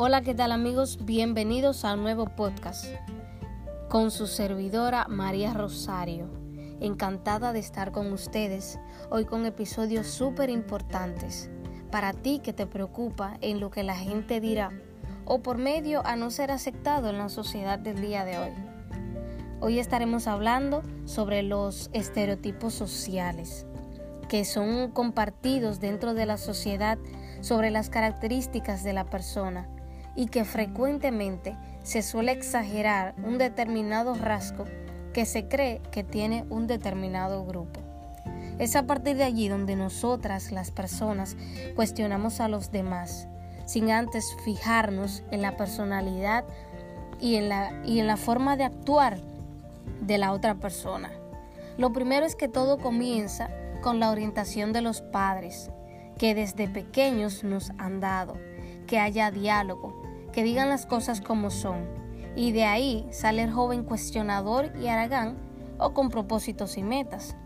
Hola, ¿qué tal amigos? Bienvenidos a un nuevo podcast con su servidora María Rosario. Encantada de estar con ustedes hoy con episodios súper importantes para ti que te preocupa en lo que la gente dirá o por medio a no ser aceptado en la sociedad del día de hoy. Hoy estaremos hablando sobre los estereotipos sociales que son compartidos dentro de la sociedad sobre las características de la persona y que frecuentemente se suele exagerar un determinado rasgo que se cree que tiene un determinado grupo. Es a partir de allí donde nosotras, las personas, cuestionamos a los demás, sin antes fijarnos en la personalidad y en la, y en la forma de actuar de la otra persona. Lo primero es que todo comienza con la orientación de los padres, que desde pequeños nos han dado, que haya diálogo, que digan las cosas como son, y de ahí sale el joven cuestionador y aragán o con propósitos y metas,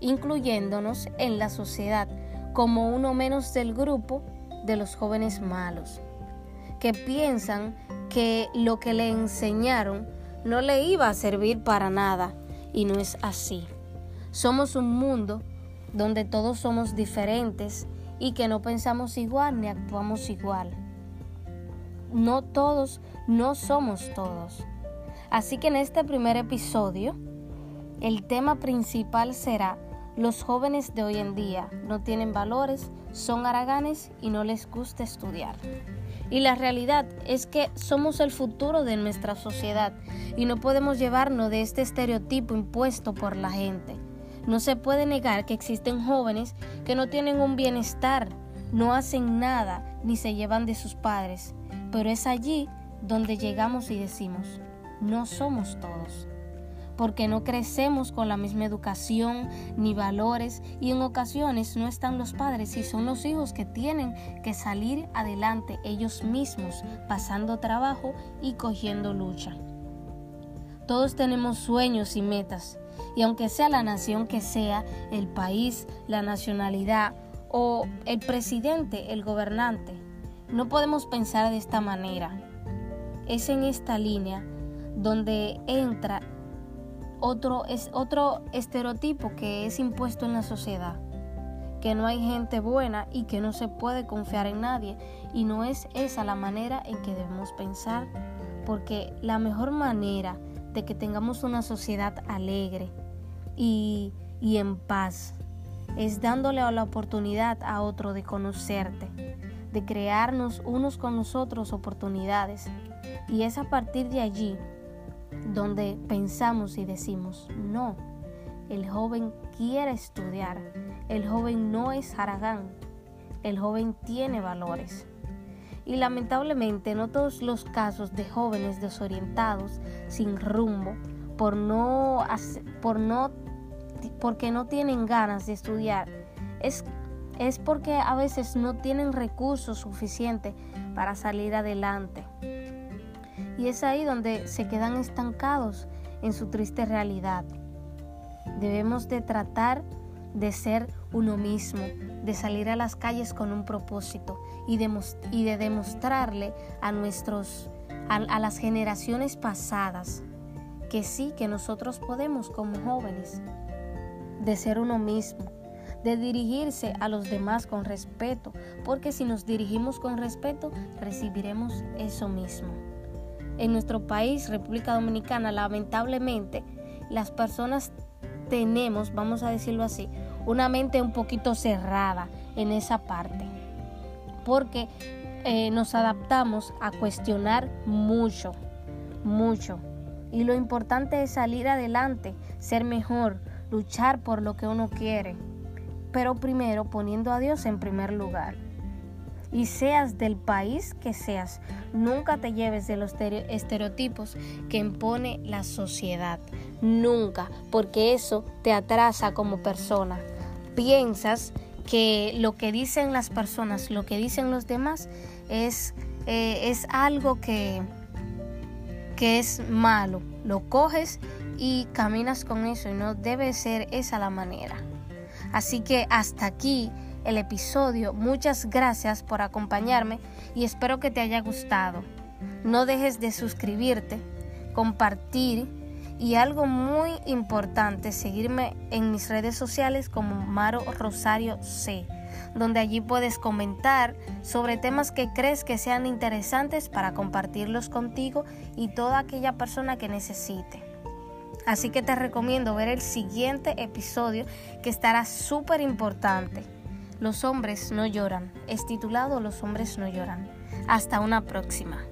incluyéndonos en la sociedad como uno menos del grupo de los jóvenes malos, que piensan que lo que le enseñaron no le iba a servir para nada, y no es así. Somos un mundo donde todos somos diferentes y que no pensamos igual ni actuamos igual. No todos, no somos todos. Así que en este primer episodio, el tema principal será los jóvenes de hoy en día no tienen valores, son haraganes y no les gusta estudiar. Y la realidad es que somos el futuro de nuestra sociedad y no podemos llevarnos de este estereotipo impuesto por la gente. No se puede negar que existen jóvenes que no tienen un bienestar, no hacen nada ni se llevan de sus padres, pero es allí donde llegamos y decimos, no somos todos, porque no crecemos con la misma educación ni valores y en ocasiones no están los padres y son los hijos que tienen que salir adelante ellos mismos, pasando trabajo y cogiendo lucha. Todos tenemos sueños y metas, y aunque sea la nación que sea, el país, la nacionalidad o el presidente, el gobernante, no podemos pensar de esta manera. Es en esta línea donde entra otro, es otro estereotipo que es impuesto en la sociedad, que no hay gente buena y que no se puede confiar en nadie. Y no es esa la manera en que debemos pensar, porque la mejor manera de que tengamos una sociedad alegre y, y en paz. Es dándole la oportunidad a otro de conocerte, de crearnos unos con los otros oportunidades. Y es a partir de allí donde pensamos y decimos, no, el joven quiere estudiar, el joven no es haragán, el joven tiene valores. Y lamentablemente no todos los casos de jóvenes desorientados, sin rumbo, por no, por no, porque no tienen ganas de estudiar, es, es porque a veces no tienen recursos suficientes para salir adelante. Y es ahí donde se quedan estancados en su triste realidad. Debemos de tratar de ser uno mismo, de salir a las calles con un propósito y de, y de demostrarle a, nuestros, a, las generaciones pasadas que sí, que nosotros podemos como jóvenes, de ser uno mismo, de dirigirse a los demás con respeto, porque si nos dirigimos con respeto, recibiremos eso mismo. En nuestro país, República Dominicana, lamentablemente, las personas tenemos, vamos a decirlo así, una mente un poquito cerrada en esa parte, porque eh, nos adaptamos a cuestionar mucho, mucho. Y lo importante es salir adelante, ser mejor, luchar por lo que uno quiere, pero primero poniendo a Dios en primer lugar. Y seas del país que seas, nunca te lleves de los estereotipos que impone la sociedad. Nunca, porque eso te atrasa como persona piensas que lo que dicen las personas, lo que dicen los demás, es, eh, es algo que, que es malo. Lo coges y caminas con eso y no debe ser esa la manera. Así que hasta aquí el episodio. Muchas gracias por acompañarme y espero que te haya gustado. No dejes de suscribirte, compartir y algo muy importante, seguirme en mis redes sociales como Maro Rosario C, donde allí puedes comentar sobre temas que crees que sean interesantes para compartirlos contigo y toda aquella persona que necesite. Así que te recomiendo ver el siguiente episodio que estará súper importante. Los hombres no lloran. Es titulado Los hombres no lloran. Hasta una próxima.